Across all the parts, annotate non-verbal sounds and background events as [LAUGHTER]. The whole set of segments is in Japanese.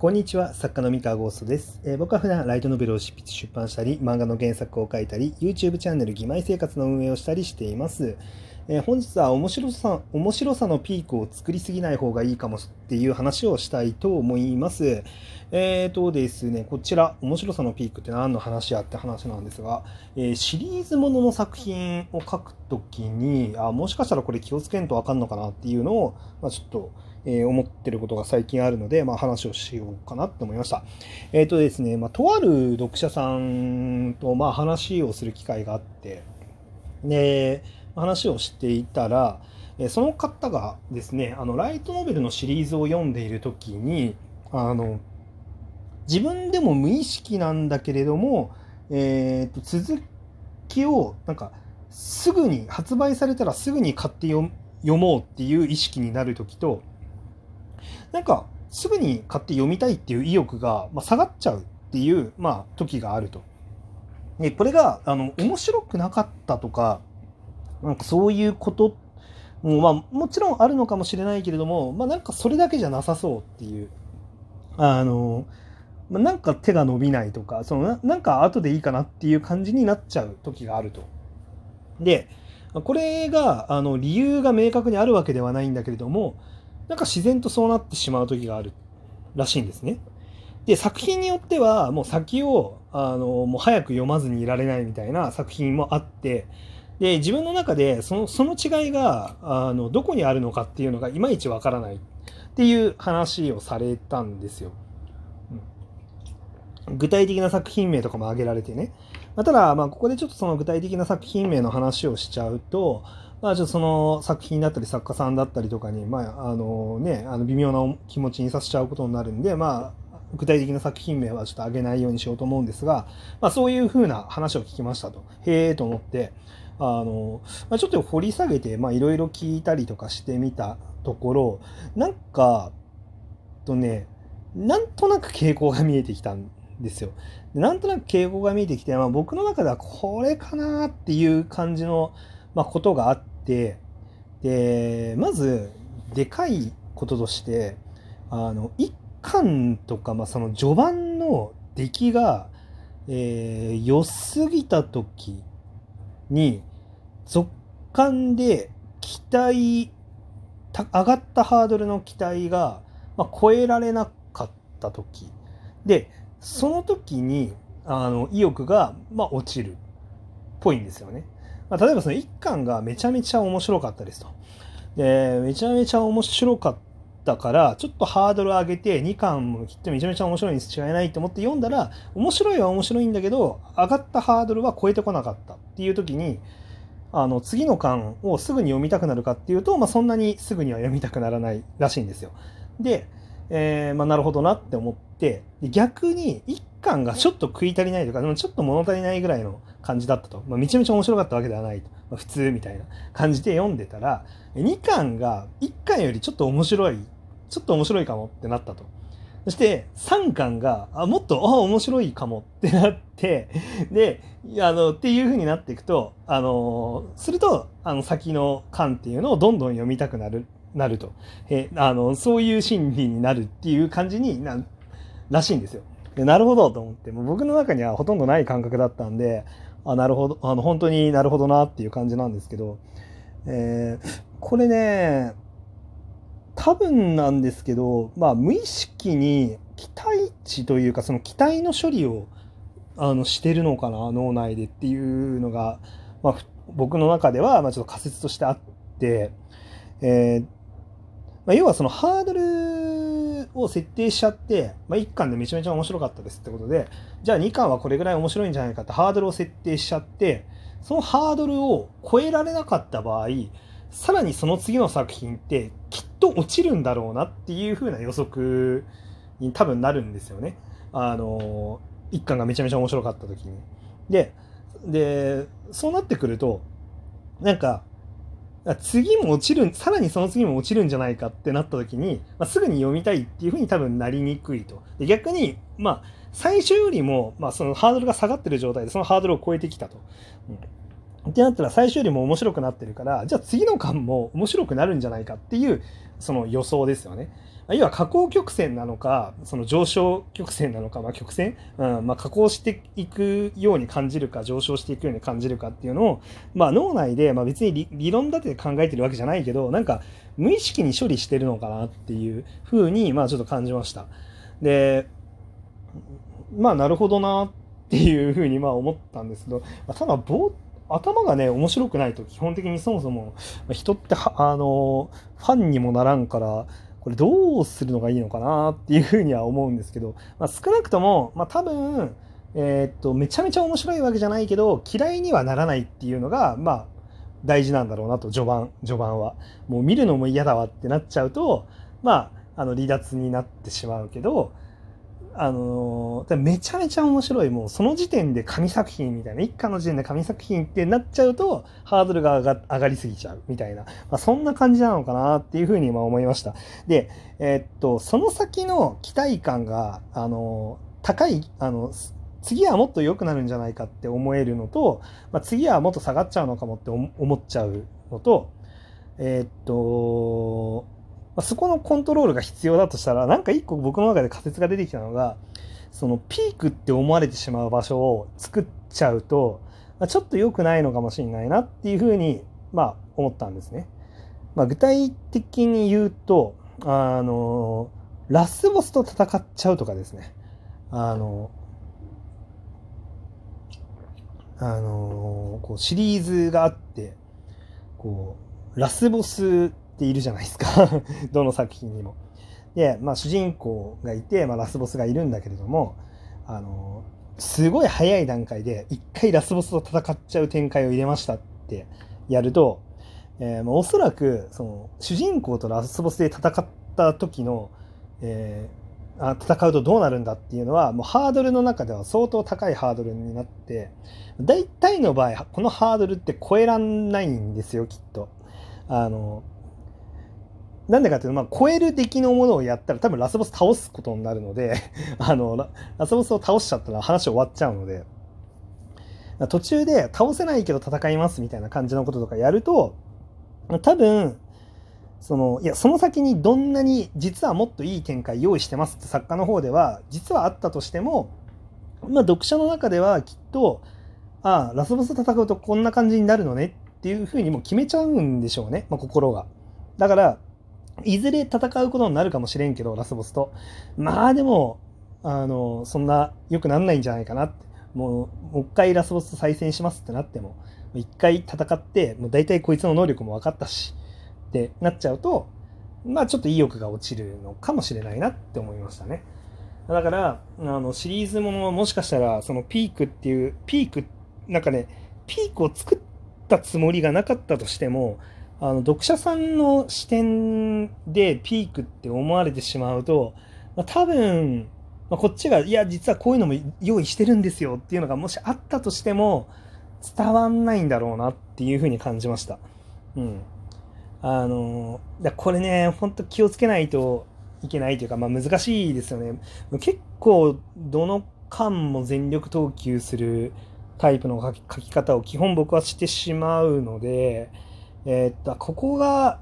こんにちは、作家の三河ゴーストです、えー、僕は普段ライトノベルを執筆出版したり、漫画の原作を書いたり、YouTube チャンネル義妹生活の運営をしたりしています。えー、本日は面白さ面白さのピークを作りすぎない方がいいかもっていう話をしたいと思います。えーとですね、こちら、面白さのピークって何の話やって話なんですが、えー、シリーズものの作品を書くときにあ、もしかしたらこれ気をつけんとわかんのかなっていうのを、まあ、ちょっと、えー、思ってることが最近あるので、まあ、話をしようかなって思いました。えっ、ー、とですね、まあ、とある読者さんと、まあ、話をする機会があって、で、話をしていたら、その方がですね、あの、ライトノベルのシリーズを読んでいる時に、あの、自分でも無意識なんだけれども、えー、と続きを、なんか、すぐに、発売されたらすぐに買って読もうっていう意識になる時と、なんか、すぐに買って読みたいっていう意欲が、まあ、下がっちゃうっていう、まあ、時があると。で、これが、あの、面白くなかったとか、なんかそういうことも、まあ、もちろんあるのかもしれないけれども、まあ、なんかそれだけじゃなさそうっていう、あの、ま、なんか手が伸びないとか、そのななんか後でいいかなっていう感じになっちゃう時があると。で、これが、あの、理由が明確にあるわけではないんだけれども、なんか自然とそうなってしまう時があるらしいんですね。で、作品によっては、もう先を、あの、もう早く読まずにいられないみたいな作品もあって、で、自分の中でそのその違いがあのどこにあるのかっていうのがいまいちわからないっていう話をされたんですよ。具体的な作品名とかも挙げられてね。まあ、ただ、まあ、ここでちょっとその具体的な作品名の話をしちゃうと、まあ、ちょっとその作品だったり作家さんだったりとかに、まあ、あのね、あの微妙な気持ちにさせちゃうことになるんで、まあ、具体的な作品名はちょっと挙げないようにしようと思うんですが、まあ、そういうふうな話を聞きましたと。へえと思って、あの、まあ、ちょっと掘り下げて、ま、いろいろ聞いたりとかしてみたところ、なんか、とね、なんとなく傾向が見えてきたんですよ。でなんとなく傾向が見えてきて、まあ、僕の中ではこれかなっていう感じの、まあ、ことがあって、で、まず、でかいこととして、あの、一巻とか、まあ、その序盤の出来が、えー、良すぎた時に、続感で期待上がったハードルの期待が、まあ、超えられなかった時でその時にあの意欲が、まあ、落ちるっぽいんですよね。まあ、例えばその1巻がめちゃめちゃ面白かったですと。でめちゃめちゃ面白かったからちょっとハードル上げて2巻もきっとめちゃめちゃ面白いに違いないと思って読んだら面白いは面白いんだけど上がったハードルは超えてこなかったっていう時にあの次の巻をすぐに読みたくなるかっていうと、まあ、そんなにすぐには読みたくならないらしいんですよ。で、えー、まあ、なるほどなって思ってで逆に1巻がちょっと食い足りないとかでもちょっと物足りないぐらいの感じだったと、まあ、めちゃめちゃ面白かったわけではないと、まあ、普通みたいな感じで読んでたら2巻が1巻よりちょっと面白いちょっと面白いかもってなったと。そして3巻が、あ、もっと、あ、面白いかもってなって、で、あの、っていう風になっていくと、あの、すると、あの、先の巻っていうのをどんどん読みたくなる、なると。え、あの、そういう心理になるっていう感じにならしいんですよ。でなるほどと思って、もう僕の中にはほとんどない感覚だったんで、あ、なるほど、あの、本当になるほどなっていう感じなんですけど、えー、これね、多分なんですけど、まあ、無意識に期待値というかその期待の処理をあのしてるのかな脳内でっていうのが、まあ、僕の中ではまあちょっと仮説としてあって、えーまあ、要はそのハードルを設定しちゃって、まあ、1巻でめちゃめちゃ面白かったですってことでじゃあ2巻はこれぐらい面白いんじゃないかってハードルを設定しちゃってそのハードルを超えられなかった場合さらにその次の作品ってきっと落ちるんだろうなっていう風な予測に多分なるんですよね。あの一巻がめちゃめちゃ面白かった時に。ででそうなってくるとなんか次も落ちるさらにその次も落ちるんじゃないかってなった時に、まあ、すぐに読みたいっていうふうに多分なりにくいと。で逆にまあ最初よりも、まあ、そのハードルが下がってる状態でそのハードルを超えてきたと。うんってなったら最初よりも面白くなってるからじゃあ次の巻も面白くなるんじゃないかっていうその予想ですよね。要は下降曲線なのかその上昇曲線なのか、まあ、曲線、うんまあ、下降していくように感じるか上昇していくように感じるかっていうのを、まあ、脳内で、まあ、別に理論立てて考えてるわけじゃないけどなんか無意識に処理してるのかなっていうふうに、まあ、ちょっと感じました。でまあなるほどなっていうふうにまあ思ったんですけどまただぼ頭がね面白くないと基本的にそもそも人ってあのファンにもならんからこれどうするのがいいのかなっていうふうには思うんですけど、まあ、少なくとも、まあ、多分、えー、っとめちゃめちゃ面白いわけじゃないけど嫌いにはならないっていうのがまあ大事なんだろうなと序盤序盤は。もう見るのも嫌だわってなっちゃうとまああの離脱になってしまうけどあの、めちゃめちゃ面白いもうその時点で紙作品みたいな一家の時点で紙作品ってなっちゃうとハードルが上がりすぎちゃうみたいな、まあ、そんな感じなのかなっていうふうに今思いました。でえー、っとその先の期待感があの、高いあの次はもっと良くなるんじゃないかって思えるのと、まあ、次はもっと下がっちゃうのかもって思っちゃうのとえっとまあ、そこのコントロールが必要だとしたらなんか一個僕の中で仮説が出てきたのがそのピークって思われてしまう場所を作っちゃうと、まあ、ちょっと良くないのかもしれないなっていうふうに、まあ、思ったんですね。まあ、具体的に言うとあのラスボスと戦っちゃうとかですね。あのあのこうシリーズがあってこうラスボスているじゃないですか [LAUGHS] どの作品にも。で、まあ、主人公がいて、まあ、ラスボスがいるんだけれどもあのすごい早い段階で一回ラスボスと戦っちゃう展開を入れましたってやると、えー、まあ、おそらくその主人公とラスボスで戦った時の、えー、あ戦うとどうなるんだっていうのはもうハードルの中では相当高いハードルになって大体の場合このハードルって超えらんないんですよきっと。あのなんでかっていうと、まあ、超える出来のものをやったら多分ラスボス倒すことになるので [LAUGHS] あのラ、ラスボスを倒しちゃったら話終わっちゃうので、途中で倒せないけど戦いますみたいな感じのこととかやると、多分、その、いや、その先にどんなに実はもっといい展開用意してますって作家の方では、実はあったとしても、まあ、読者の中ではきっと、ああ、ラスボスと戦うとこんな感じになるのねっていうふうにもう決めちゃうんでしょうね、まあ、心が。だから、いずれ戦うことになるかもしれんけど、ラスボスと。まあでも、あの、そんな良くなんないんじゃないかなって。もう、もう一回ラスボスと再戦しますってなっても、一回戦って、もう大体こいつの能力も分かったし、ってなっちゃうと、まあちょっと意欲が落ちるのかもしれないなって思いましたね。だから、あの、シリーズものもしかしたら、そのピークっていう、ピーク、なんかね、ピークを作ったつもりがなかったとしても、あの読者さんの視点でピークって思われてしまうと、まあ、多分、まあ、こっちがいや実はこういうのも用意してるんですよっていうのがもしあったとしても伝わんないんだろうなっていうふうに感じました。うん、あのこれねほんと気をつけないといけないというか、まあ、難しいですよね。結構どの巻も全力投球するタイプの書き方を基本僕はしてしまうので。えー、っとここが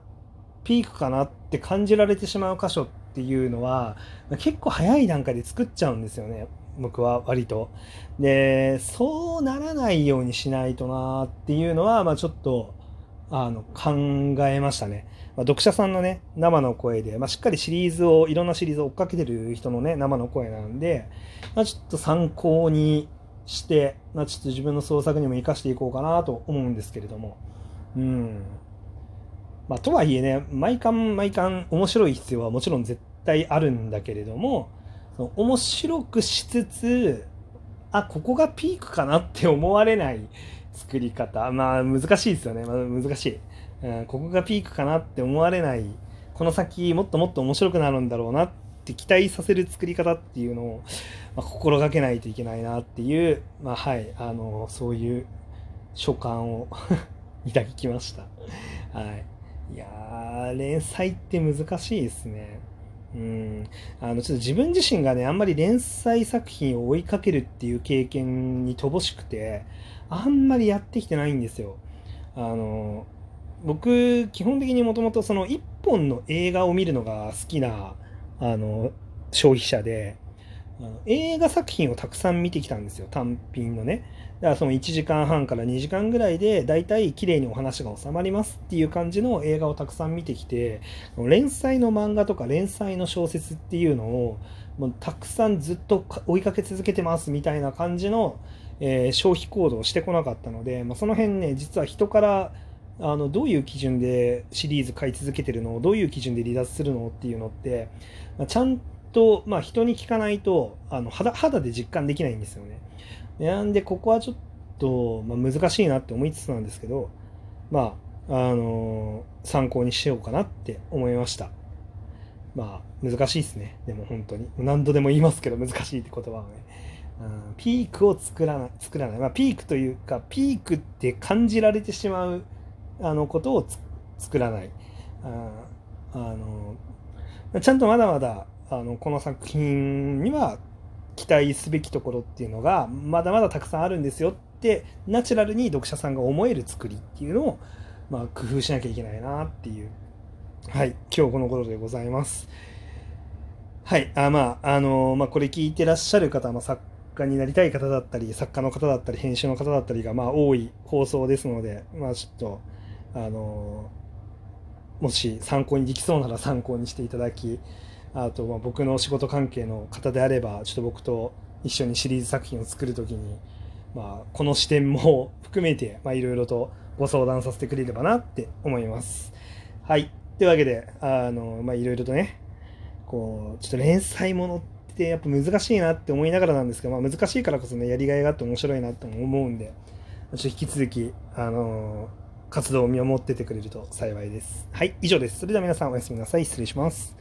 ピークかなって感じられてしまう箇所っていうのは結構早い段階で作っちゃうんですよね僕は割と。でそうならないようにしないとなっていうのは、まあ、ちょっとあの考えましたね。まあ、読者さんのね生の声で、まあ、しっかりシリーズをいろんなシリーズを追っかけてる人のね生の声なんで、まあ、ちょっと参考にして、まあ、ちょっと自分の創作にも生かしていこうかなと思うんですけれども。うん。まあ、とはいえね、毎巻毎巻面白い必要はもちろん絶対あるんだけれども、その面白くしつつ、あ、ここがピークかなって思われない作り方。まあ難しいですよね。まあ、難しい、うん。ここがピークかなって思われない。この先もっともっと面白くなるんだろうなって期待させる作り方っていうのを、まあ、心がけないといけないなっていう、まあはい、あの、そういう所感を [LAUGHS] いただきました。はい。いやー、連載って難しいですね。うん。あの、ちょっと自分自身がね、あんまり連載作品を追いかけるっていう経験に乏しくて、あんまりやってきてないんですよ。あの、僕、基本的にもともとその一本の映画を見るのが好きなあの消費者で映画作品をたくさん見てきたんですよ。単品のね。だからその1時間半から2時間ぐらいで大体綺麗にお話が収まりますっていう感じの映画をたくさん見てきて連載の漫画とか連載の小説っていうのをもうたくさんずっと追いかけ続けてますみたいな感じの、えー、消費行動をしてこなかったので、まあ、その辺ね実は人からあのどういう基準でシリーズ買い続けてるの？どういう基準で離脱するの？っていうのって、まあ、ちゃんと、とまあ、人に聞かないとあの肌肌で実感できないんですよね。なんでここはちょっと、まあ、難しいなって思いつつなんですけどまああのー、参考にしようかなって思いました。まあ難しいですね。でも本当に。何度でも言いますけど難しいって言葉はね、うん、ピークを作らない作らない、まあ、ピークというかピークって感じられてしまうあのことを作らない。ああのちゃんとまだまだあのこの作品には期待すべきところっていうのがまだまだたくさんあるんですよってナチュラルに読者さんが思える作りっていうのを、まあ、工夫しなきゃいけないなっていう。はい。今日このことでございます。はい。あまああのまあこれ聞いてらっしゃる方、まあ、作家になりたい方だったり作家の方だったり編集の方だったりがまあ多い放送ですのでまあちょっとあのもし参考にできそうなら参考にしていただきあとまあ僕の仕事関係の方であればちょっと僕と一緒にシリーズ作品を作る時に、まあ、この視点も含めていろいろとご相談させてくれればなって思います。はい。というわけで、あの、まあ、いろいろとね、こう、ちょっと連載ものってやっぱ難しいなって思いながらなんですけど、まあ、難しいからこそね、やりがいがあって面白いなと思うんで、ちょっと引き続き、あの活動を見守っててくれると幸いです。はい、以上です。それでは皆さんおやすみなさい。失礼します。